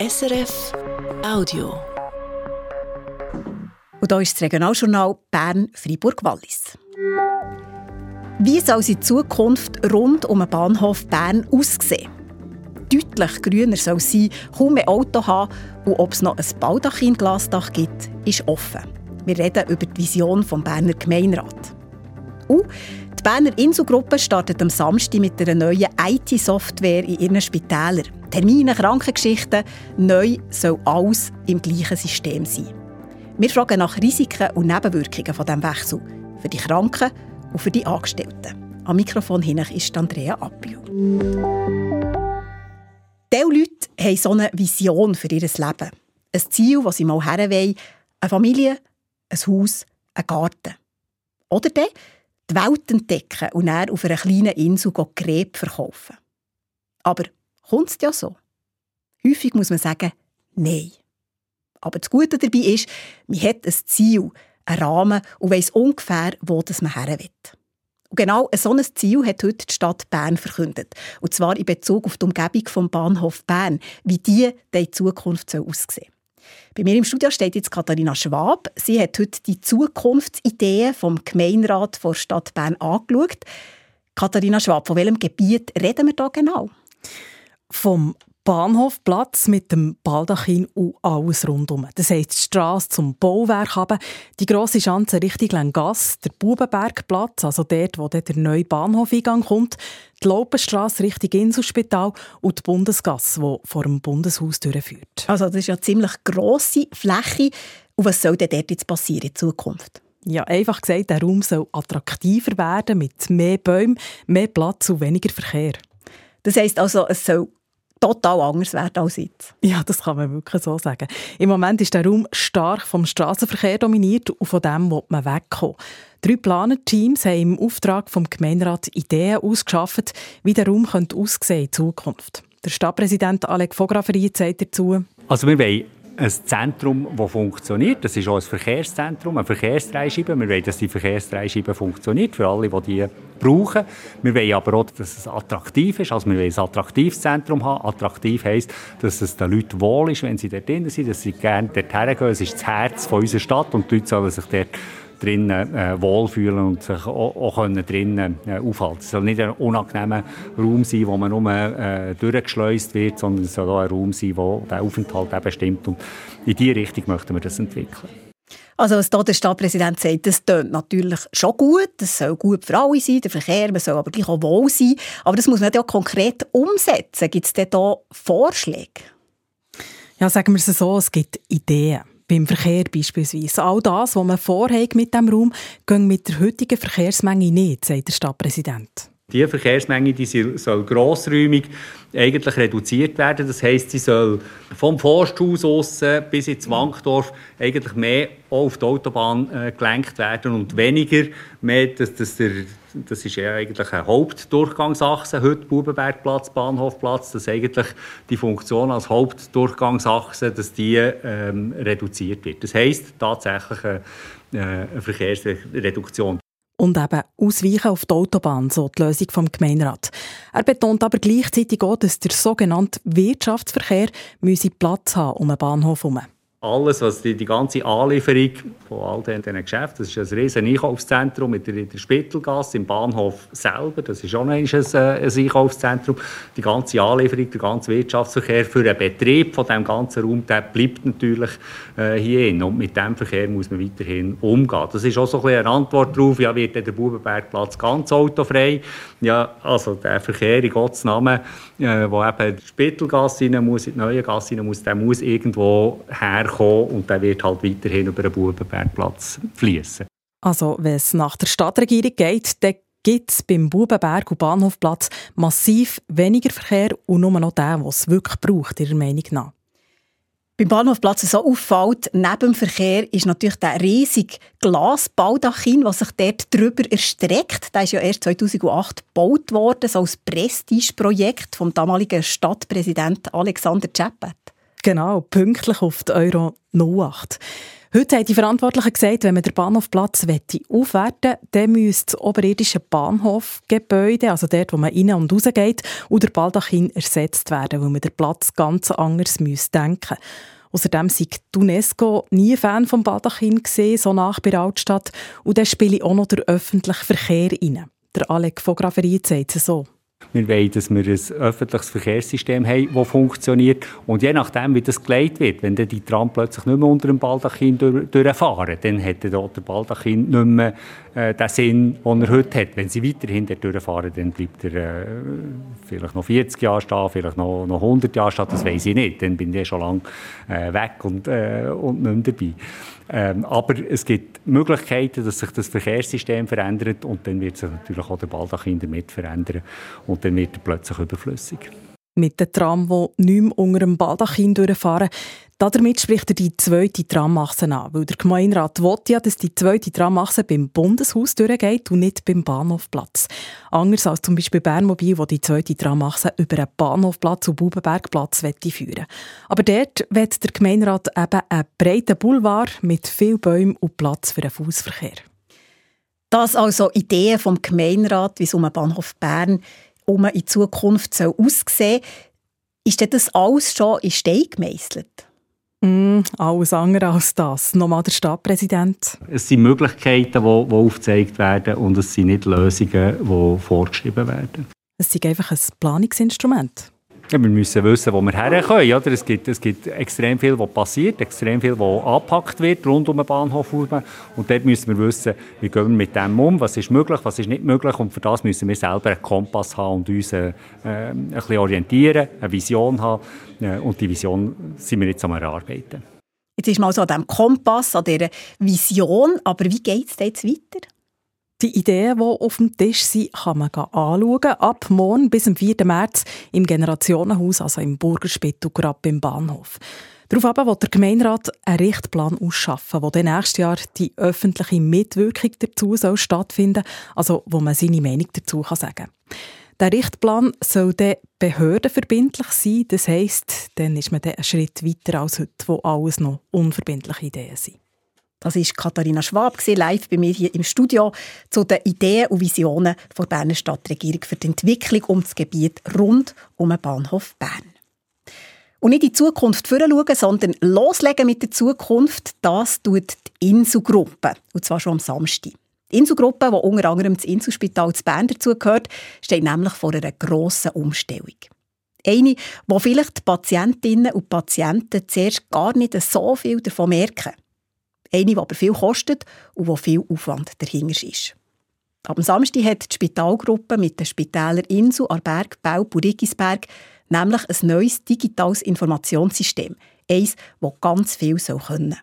SRF Audio. Und hier ist das Regionaljournal Bern-Fribourg-Wallis. Wie soll die Zukunft rund um den Bahnhof Bern aussehen? Deutlich grüner soll es sein, kaum mehr Auto haben und ob es noch ein Baldachin-Glasdach gibt, ist offen. Wir reden über die Vision des Berner Gemeinderat. Und die Berner Inselgruppe startet am Samstag mit einer neuen IT-Software in ihren Spitälern. Termine, Krankengeschichten, neu soll alles im gleichen System sein. Wir fragen nach Risiken und Nebenwirkungen von diesem Wechsel für die Kranken und für die Angestellten. Am Mikrofon hin ist Andrea Appio. Diese Leute haben so eine Vision für ihr Leben. Ein Ziel, das sie mal her wollen. Eine Familie, ein Haus, ein Garten. Oder dann die Welt entdecken und dann auf einer kleinen Insel Gräb verkaufen. Aber kommt es ja so? Häufig muss man sagen, nein. Aber das Gute dabei ist, man hat ein Ziel, einen Rahmen und weiss ungefähr, wo das man her will. Und genau so ein Ziel hat heute die Stadt Bern verkündet. Und zwar in Bezug auf die Umgebung vom Bahnhof Bern, wie die in Zukunft aussehen soll. Bei mir im Studio steht jetzt Katharina Schwab. Sie hat heute die Zukunftsideen vom Gemeinderat der Stadt Bern angeschaut. Katharina Schwab, von welchem Gebiet reden wir da genau? Vom Bahnhofplatz mit dem Baldachin und alles rundum. Das heisst die Strasse zum Bauwerk haben, die grosse Schanze Richtung Lengasse, der Bubenbergplatz, also dort, wo der neue Bahnhofeingang kommt, die Laupenstrasse Richtung Inselspital und die Bundesgasse, die vor dem Bundeshaus durchführt. Also das ist ja eine ziemlich grosse Fläche. Und was soll denn dort jetzt passieren in Zukunft? Ja, einfach gesagt, der Raum soll attraktiver werden mit mehr Bäumen, mehr Platz und weniger Verkehr. Das heisst also, es soll total anders werden als jetzt. Ja, das kann man wirklich so sagen. Im Moment ist der Raum stark vom Straßenverkehr dominiert und von dem will man wegkommen. Drei Planerteams haben im Auftrag vom Gemeinderat Ideen ausgeschafft, wie der Raum könnte aussehen in Zukunft. Der Stadtpräsident Alec Vograferi sagt dazu. Also wir wollen ein Zentrum, das funktioniert. Das ist auch ein Verkehrszentrum, eine Verkehrsdreischeibe. Wir wollen, dass die Verkehrsdreischeibe funktioniert für alle, die die brauchen. Wir wollen aber auch, dass es attraktiv ist. Also wir wollen ein attraktives Zentrum haben. Attraktiv heisst, dass es den Leuten wohl ist, wenn sie dort drin sind, dass sie gerne dort hergehen. Es ist das Herz unserer Stadt und die Leute sollen sich dort drinnen äh, wohlfühlen und sich auch, auch können drinnen äh, aufhalten. Es soll nicht ein unangenehmer Raum sein, wo man nur äh, durchgeschleust wird, sondern es soll auch ein Raum sein, wo der Aufenthalt eben stimmt. Und in diese Richtung möchten wir das entwickeln. Also was hier der Stadtpräsident sagt, das tönt natürlich schon gut, das soll gut für alle sein, der Verkehr, man soll aber gleich auch wohl sein, aber das muss man ja konkret umsetzen. Gibt es denn da Vorschläge? Ja, sagen wir es so, es gibt Ideen beim Verkehr beispielsweise. All das, was man vorhat mit dem Raum, geht mit der heutigen Verkehrsmenge nicht, sagt der Stadtpräsident. Die Verkehrsmenge die soll grossräumig eigentlich reduziert werden. Das heisst, sie soll vom Forsthaus aus bis ins Wankdorf eigentlich mehr auf die Autobahn äh, gelenkt werden und weniger mehr, dass, dass der, das ist ja eigentlich eine Hauptdurchgangsachse, heute Bubenbergplatz, Bahnhofplatz, dass eigentlich die Funktion als Hauptdurchgangsachse, dass die ähm, reduziert wird. Das heisst tatsächlich eine, äh, eine Verkehrsreduktion und eben ausweichen auf die Autobahn, so die Lösung vom Gemeinderat. Er betont aber gleichzeitig auch, dass der sogenannte Wirtschaftsverkehr Platz haben um den Bahnhof herum alles, was die, die ganze Anlieferung von all diesen, Geschäften, das ist ein riesen Einkaufszentrum mit der, der Spittelgasse im Bahnhof selber, das ist auch ein, ein, ein Einkaufszentrum. Die ganze Anlieferung, der ganze Wirtschaftsverkehr für den Betrieb von dem ganzen Raum, der bleibt natürlich äh, hier und mit dem Verkehr muss man weiterhin umgehen. Das ist auch so ein eine Antwort darauf, ja, wird der Bubenbergplatz ganz autofrei? Ja, also der Verkehr in Gottes Namen, äh, wo eben die Spittelgasse rein muss, in die neue Gasse rein muss, der muss irgendwo her kommen und der wird halt weiterhin über den Bubenbergplatz fließen. Also, wenn es nach der Stadtregierung geht, dann gibt es beim Bubenberg und Bahnhofplatz massiv weniger Verkehr und nur noch den, was es wirklich braucht, Ihrer Meinung nach. Beim Bahnhofplatz so auffällt, neben dem Verkehr ist natürlich der riesige Glasbaldachin, was sich dort drüber erstreckt. Der ist ja erst 2008 gebaut worden, so als Prestigeprojekt vom damaligen Stadtpräsidenten Alexander Czeppert. Genau, pünktlich auf die Euro 08. Heute haben die Verantwortlichen gesagt, wenn man den Bahnhofplatz aufwerten will, dann müsste das oberirdische Bahnhofgebäude, also dort, wo man rein und raus geht, und der Baldachin ersetzt werden, weil man den Platz ganz anders müsste denken Außerdem sei die UNESCO nie Fan vom Baldachin gesehen, so nach bei der Altstadt. Und dann spiele auch noch der öffentliche Verkehr rein. Der Alec von Graverie sagt es so. Wir wollen, dass wir ein öffentliches Verkehrssystem haben, das funktioniert. Und je nachdem, wie das geleitet wird, wenn dann die Tram plötzlich nicht mehr unter dem Baldachin durch, durchfahren, dann hat der Baldachin nicht mehr äh, den Sinn, den er heute hat. Wenn sie weiterhin durchfahren, dann bleibt er äh, vielleicht noch 40 Jahre stehen, vielleicht noch, noch 100 Jahre stehen, das weiß ich nicht. Dann bin ich schon lange äh, weg und, äh, und nicht mehr dabei. Ähm, aber es gibt Möglichkeiten, dass sich das Verkehrssystem verändert und dann wird sich natürlich auch der Baldachin damit verändern und dann wird er plötzlich überflüssig. Mit den Tram, die nicht mehr unter dem Baldachin durchfahren, damit spricht er die zweite Tramachse an, weil der Gemeinderat will ja, dass die zweite Tramachse beim Bundeshaus durchgeht und nicht beim Bahnhofplatz. Anders als zum Beispiel Bernmobil, wo die zweite Tramachse über einen Bahnhofplatz und Bubenbergplatz führen Aber dort wird der Gemeinderat eben einen breiten Boulevard mit viel Bäumen und Platz für den Fußverkehr. Das also Ideen vom Gemeinderat, wie es um den Bahnhof Bern um in Zukunft soll aussehen soll. Ist das alles schon in Stein gemeißelt? Mm, alles andere als das. Nochmal der Stadtpräsident. Es sind Möglichkeiten, die, die aufgezeigt werden und es sind nicht Lösungen, die vorgeschrieben werden. Es ist einfach ein Planungsinstrument. Ja, wir müssen wissen, wo wir herkommen. Oder? Es, gibt, es gibt extrem viel, was passiert, extrem viel, was angepackt wird rund um den Bahnhof. Und dort müssen wir wissen, wie gehen wir mit dem um, was ist möglich, was ist nicht möglich. Und für das müssen wir selber einen Kompass haben und uns äh, ein bisschen orientieren, eine Vision haben. Äh, und die Vision sind wir jetzt am Erarbeiten. Jetzt ist mal so an diesem Kompass, an dieser Vision. Aber wie geht es jetzt weiter? Die Ideen, die auf dem Tisch sind, kann man anschauen. Ab morgen bis zum 4. März im Generationenhaus, also im Burgerspittel, gerade beim Bahnhof. Daraufhin will der Gemeinderat einen Richtplan ausschaffen, wo dann nächstes Jahr die öffentliche Mitwirkung dazu soll stattfinden also wo man seine Meinung dazu sagen kann. Der Richtplan soll dann behördenverbindlich sein, das heisst, dann ist man dann einen Schritt weiter als heute, wo alles noch unverbindliche Ideen sind. Das ist Katharina Schwab, live bei mir hier im Studio, zu den Ideen und Visionen der Berner Stadtregierung für die Entwicklung um das Gebiet rund um den Bahnhof Bern. Und nicht in die Zukunft schauen, sondern loslegen mit der Zukunft, das tut die Inselgruppe. Und zwar schon am Samstag. Die Inselgruppe, die unter anderem das Inselspital zu Bern dazugehört, steht nämlich vor einer grossen Umstellung. Eine, wo vielleicht die Patientinnen und Patienten zuerst gar nicht so viel davon merken. Eine, die aber viel kostet und wo viel Aufwand dahinter ist. Am Samstag hat die Spitalgruppe mit den Spitälern Insel, Arberg, Belp und Riggisberg nämlich ein neues digitales Informationssystem. Eins, das ganz viel soll können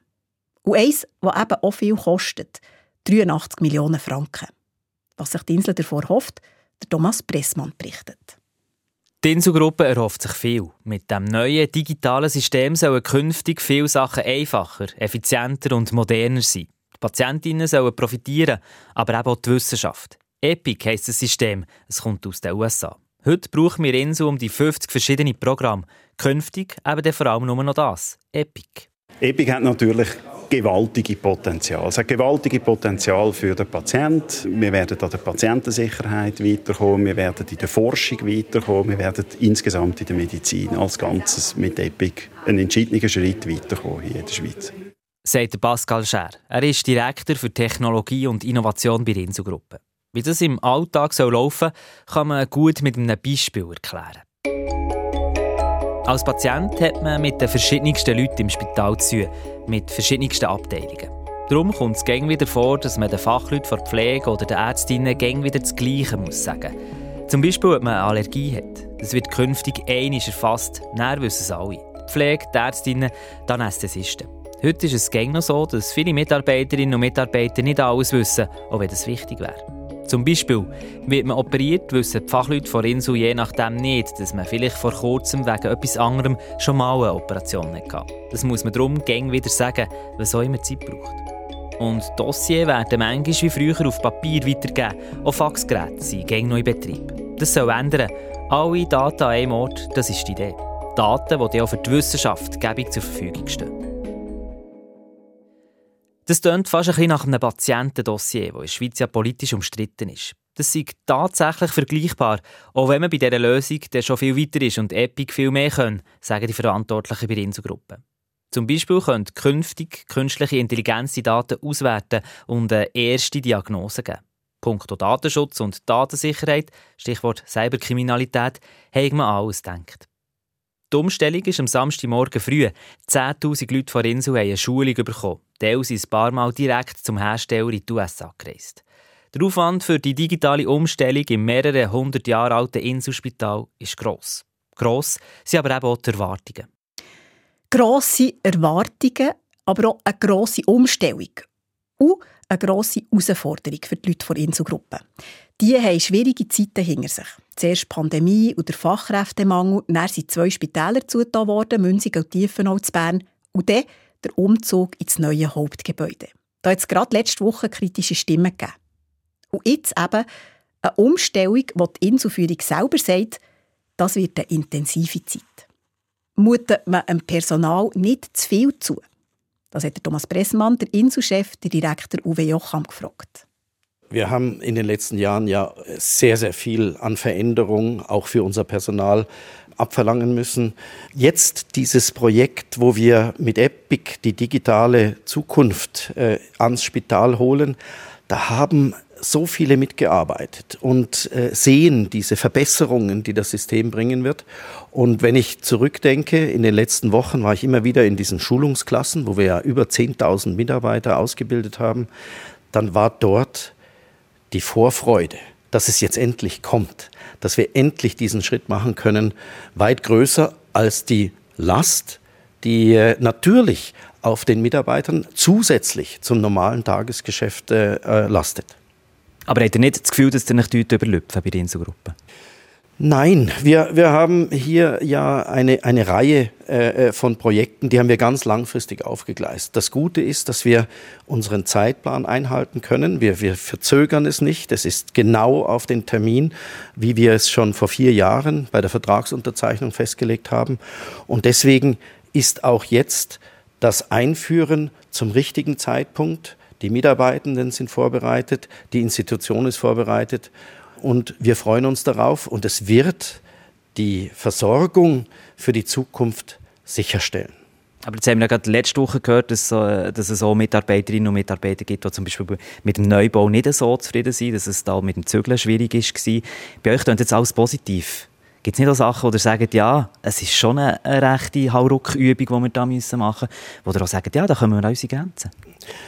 Und eins, das eben auch viel kostet. 83 Millionen Franken. Was sich die Insel davor hofft, der Thomas Pressmann berichtet. Die Inselgruppe erhofft sich viel. Mit dem neuen digitalen System sollen künftig viele Sachen einfacher, effizienter und moderner sein. Die Patientinnen sollen profitieren, aber eben auch die Wissenschaft. EPIC heisst das System. Es kommt aus den USA. Heute brauchen wir Insel um die 50 verschiedene Programme. Künftig eben vor allem nur noch das. EPIC. EPIC hat natürlich gewaltige Potenzial. Es hat gewaltige Potenzial für den Patienten. Wir werden an der Patientensicherheit weiterkommen, wir werden in der Forschung weiterkommen, wir werden insgesamt in der Medizin als Ganzes mit EPIC einen entscheidenden Schritt weiterkommen hier in der Schweiz. Sagt Pascal Scher. Er ist Direktor für Technologie und Innovation bei der Inselgruppe. Wie das im Alltag laufen soll, kann man gut mit einem Beispiel erklären. Als Patient hat man mit den verschiedensten Leuten im Spital zu tun, mit verschiedensten Abteilungen. Darum kommt es gäng wieder vor, dass man den Fachleuten der Pflege oder den Ärztinnen gäng wieder das Gleiche muss sagen. Zum Beispiel, ob man eine Allergie hat. Das wird künftig einisch erfasst. Näher wissen es alle. Die Pflege, die Ärztinnen, die Anästhesisten. Heute ist es gäng noch so, dass viele Mitarbeiterinnen und Mitarbeiter nicht alles wissen, auch wenn das wichtig wäre. Zum Beispiel wird man operiert, wissen die Fachleute von Insel je nachdem nicht, dass man vielleicht vor kurzem wegen etwas anderem schon mal eine Operation hatte. Das muss man darum gäng wieder sagen, was auch immer Zeit braucht. Und Dossier werden manchmal wie früher auf Papier weitergegeben. Auch Faxgeräte sind gäng noch in Betrieb. Das soll ändern. Alle Daten an einem Ort, das ist die Idee. Daten, die auch für die Wissenschaft gäbig zur Verfügung stehen. Das klingt fast ein bisschen nach einem Patientendossier, das in der Schweiz ja politisch umstritten ist. Das ist tatsächlich vergleichbar, auch wenn man bei dieser Lösung schon viel weiter ist und Epic viel mehr können, sagen die Verantwortlichen bei der Inselgruppe. Zum Beispiel können künftig künstliche Intelligenz die Daten auswerten und eine erste Diagnose geben. Punkto Datenschutz und Datensicherheit, Stichwort Cyberkriminalität, haben wir alles gedacht. Die Umstellung ist am Samstagmorgen früh. 10.000 Leute von Insel haben eine Schulung bekommen. Teil sind ein paar Mal direkt zum Hersteller in die USA gereist. Der Aufwand für die digitale Umstellung im mehrere hundert Jahre alten Inselspital ist gross. Gross sind aber eben auch die Erwartungen. Grosse Erwartungen, aber auch eine grosse Umstellung. Und eine grosse Herausforderung für die Leute der Inselgruppe. Die haben schwierige Zeiten hinter sich. Zuerst die Pandemie und der Fachkräftemangel, dann sind zwei Spitäler zugetan worden, Münzig und Tiefenau zu Bern. Und dann der Umzug ins neue Hauptgebäude. Da hat es gerade letzte Woche kritische Stimmen gegeben. Und jetzt eben eine Umstellung, wo die Inselführung selber sagt, das wird eine intensive Zeit. Mutet man dem Personal nicht zu viel zu? Das hat Thomas Pressmann, der Inselchef, der Direktor Uwe Jocham, gefragt. Wir haben in den letzten Jahren ja sehr, sehr viel an Veränderungen auch für unser Personal abverlangen müssen. Jetzt dieses Projekt, wo wir mit Epic die digitale Zukunft äh, ans Spital holen, da haben so viele mitgearbeitet und äh, sehen diese Verbesserungen, die das System bringen wird. Und wenn ich zurückdenke, in den letzten Wochen war ich immer wieder in diesen Schulungsklassen, wo wir ja über 10.000 Mitarbeiter ausgebildet haben, dann war dort die Vorfreude, dass es jetzt endlich kommt, dass wir endlich diesen Schritt machen können, weit größer als die Last, die äh, natürlich auf den Mitarbeitern zusätzlich zum normalen Tagesgeschäft äh, lastet. Aber habt ihr nicht das Gefühl, dass ihr nicht überlüpfen bei der Inselgruppe? Nein, wir, wir haben hier ja eine, eine Reihe äh, äh, von Projekten, die haben wir ganz langfristig aufgegleist. Das Gute ist, dass wir unseren Zeitplan einhalten können. Wir, wir verzögern es nicht. Es ist genau auf den Termin, wie wir es schon vor vier Jahren bei der Vertragsunterzeichnung festgelegt haben. Und deswegen ist auch jetzt das Einführen zum richtigen Zeitpunkt die Mitarbeitenden sind vorbereitet, die Institution ist vorbereitet und wir freuen uns darauf und es wird die Versorgung für die Zukunft sicherstellen. Aber jetzt haben wir ja gerade letzte Woche gehört, dass, dass es auch Mitarbeiterinnen und Mitarbeiter gibt, die zum Beispiel mit dem Neubau nicht so zufrieden sind, dass es da mit dem Zügeln schwierig war. Bei euch klingt jetzt alles positiv. Gibt es nicht auch Sachen, wo ihr sagt, ja, es ist schon eine, eine rechte Hauruck-Übung, die wir da machen müssen, wo ihr auch sagt, ja, da kommen wir an unsere Grenzen?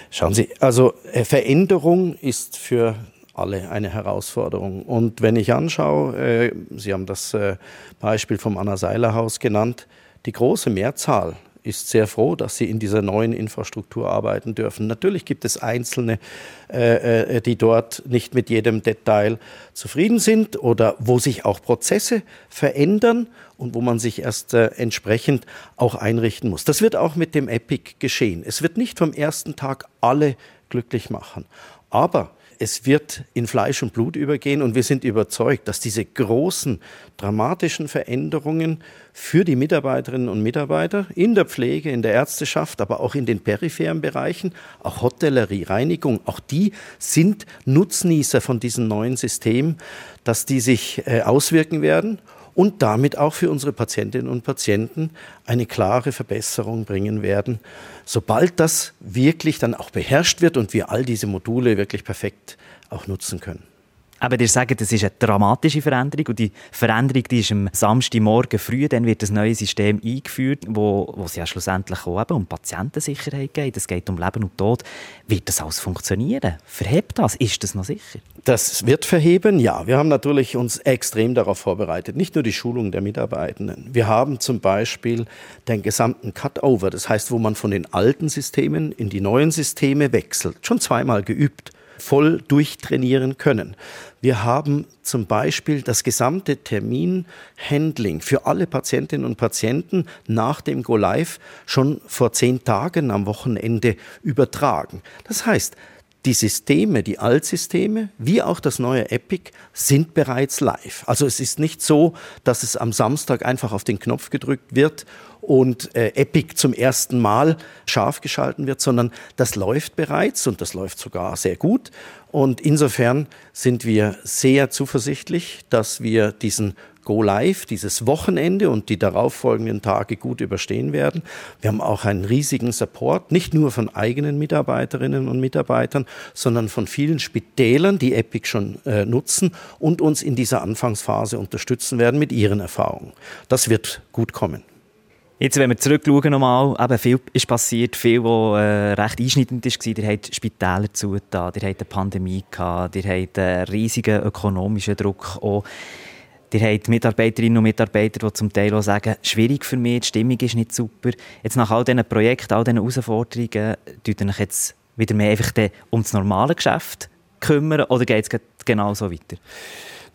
Schauen Sie, also äh, Veränderung ist für alle eine Herausforderung. Und wenn ich anschaue, äh, Sie haben das äh, Beispiel vom Anna-Seiler-Haus genannt, die große Mehrzahl ist sehr froh, dass sie in dieser neuen Infrastruktur arbeiten dürfen. Natürlich gibt es Einzelne, äh, äh, die dort nicht mit jedem Detail zufrieden sind oder wo sich auch Prozesse verändern und wo man sich erst äh, entsprechend auch einrichten muss. Das wird auch mit dem Epic geschehen. Es wird nicht vom ersten Tag alle glücklich machen. Aber es wird in Fleisch und Blut übergehen und wir sind überzeugt, dass diese großen, dramatischen Veränderungen für die Mitarbeiterinnen und Mitarbeiter in der Pflege, in der Ärzteschaft, aber auch in den peripheren Bereichen, auch Hotellerie, Reinigung, auch die sind Nutznießer von diesem neuen System, dass die sich äh, auswirken werden und damit auch für unsere Patientinnen und Patienten eine klare Verbesserung bringen werden, sobald das wirklich dann auch beherrscht wird und wir all diese Module wirklich perfekt auch nutzen können. Aber ihr sagt, das ist eine dramatische Veränderung und die Veränderung die ist am Samstagmorgen früh, dann wird das neue System eingeführt, wo, wo es ja schlussendlich auch um Patientensicherheit geht, es geht um Leben und Tod. Wird das alles funktionieren? Verhebt das? Ist das noch sicher? Das wird verheben, ja. Wir haben natürlich uns extrem darauf vorbereitet. Nicht nur die Schulung der Mitarbeitenden. Wir haben zum Beispiel den gesamten Cutover, das heißt, wo man von den alten Systemen in die neuen Systeme wechselt, schon zweimal geübt voll durchtrainieren können. Wir haben zum Beispiel das gesamte Terminhandling für alle Patientinnen und Patienten nach dem Go Live schon vor zehn Tagen am Wochenende übertragen. Das heißt, die Systeme, die Altsysteme, wie auch das neue Epic, sind bereits live. Also es ist nicht so, dass es am Samstag einfach auf den Knopf gedrückt wird und äh, Epic zum ersten Mal scharf geschalten wird, sondern das läuft bereits und das läuft sogar sehr gut. Und insofern sind wir sehr zuversichtlich, dass wir diesen Go Live dieses Wochenende und die darauffolgenden Tage gut überstehen werden. Wir haben auch einen riesigen Support, nicht nur von eigenen Mitarbeiterinnen und Mitarbeitern, sondern von vielen Spitälern, die Epic schon äh, nutzen und uns in dieser Anfangsphase unterstützen werden mit ihren Erfahrungen. Das wird gut kommen. Jetzt, wenn wir zurückschauen nochmal, eben viel ist passiert, viel, was äh, recht einschneidend war. Ihr habt Spitäler zugetan, ihr habt eine Pandemie gehabt, ihr habt einen riesigen ökonomischen Druck auch. Ihr habt Mitarbeiterinnen und Mitarbeiter, die zum Teil auch sagen, schwierig für mich, die Stimmung ist nicht super. Jetzt nach all diesen Projekten, all diesen Herausforderungen, tut ihr euch jetzt wieder mehr einfach um das normale Geschäft kümmern oder geht es genauso weiter?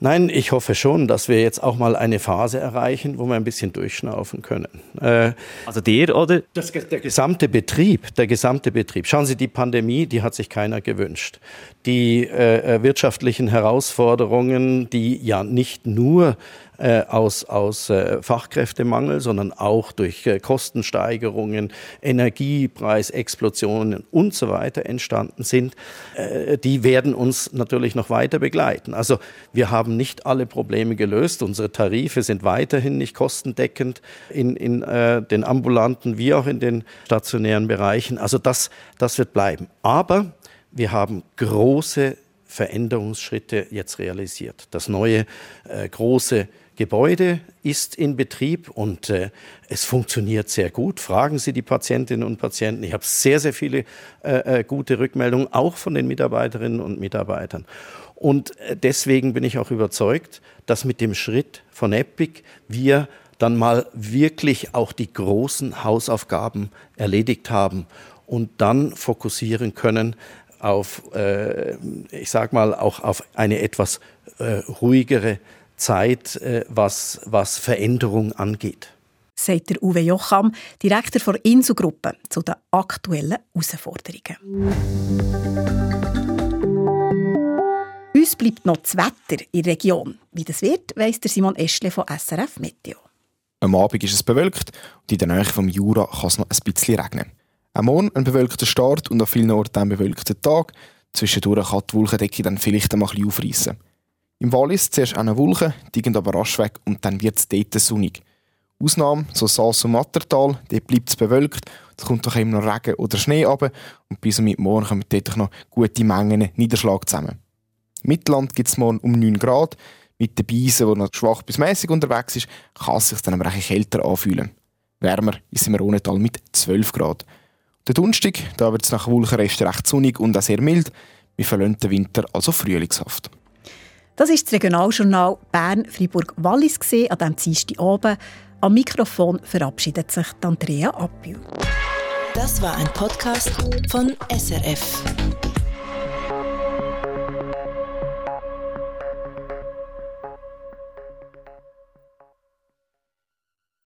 Nein, ich hoffe schon, dass wir jetzt auch mal eine Phase erreichen, wo wir ein bisschen durchschnaufen können. Äh, also dir oder? Das, der gesamte Betrieb, der gesamte Betrieb. Schauen Sie, die Pandemie, die hat sich keiner gewünscht. Die äh, äh wirtschaftlichen Herausforderungen, die ja nicht nur äh, aus, aus äh, Fachkräftemangel, sondern auch durch äh, Kostensteigerungen, Energiepreisexplosionen und so weiter entstanden sind, äh, die werden uns natürlich noch weiter begleiten. Also wir haben nicht alle Probleme gelöst. Unsere Tarife sind weiterhin nicht kostendeckend in, in äh, den ambulanten wie auch in den stationären Bereichen. Also das, das wird bleiben. Aber wir haben große Veränderungsschritte jetzt realisiert. Das neue äh, große Gebäude ist in Betrieb und äh, es funktioniert sehr gut. Fragen Sie die Patientinnen und Patienten. Ich habe sehr, sehr viele äh, äh, gute Rückmeldungen, auch von den Mitarbeiterinnen und Mitarbeitern. Und äh, deswegen bin ich auch überzeugt, dass mit dem Schritt von Epic wir dann mal wirklich auch die großen Hausaufgaben erledigt haben und dann fokussieren können auf, äh, ich sag mal, auch auf eine etwas äh, ruhigere Zeit, äh, was, was Veränderung angeht. Sagt der Uwe Jocham, Direktor der Insugruppe, zu den aktuellen Herausforderungen. Uns bleibt noch das Wetter in der Region. Wie das wird, weiss der Simon Eschle von SRF Meteo. Am Abend ist es bewölkt und in der Nähe vom Jura kann es noch ein bisschen regnen. Am Morgen ein bewölkter Start und an vielen Orten ein bewölkter Tag. Zwischendurch kann die Wolkendecke dann vielleicht einmal ein bisschen aufreissen. Im Wallis zuerst eine Wolke, die gehen aber rasch weg und dann wird es dort sonnig. Ausnahme, so Saas und Mattertal, dort bleibt es bewölkt, es kommt doch immer noch Regen oder Schnee runter und bis um morgen kommen dort noch gute Mengen Niederschlag zusammen. Mittelland gibt es morgen um 9 Grad, mit den Beisen, die noch schwach bis mäßig unterwegs ist, kann es sich dann aber ein kälter anfühlen. Wärmer ist im Rhontal mit 12 Grad. Der Donnerstag, da wird es nach Wolkenrest recht sonnig und auch sehr mild. Wir verlassen den Winter also frühlingshaft. Das ist das Regionaljournal Bern-Fribourg-Wallis an diesem Dienstag oben. Am Mikrofon verabschiedet sich Andrea Appio. Das war ein Podcast von SRF.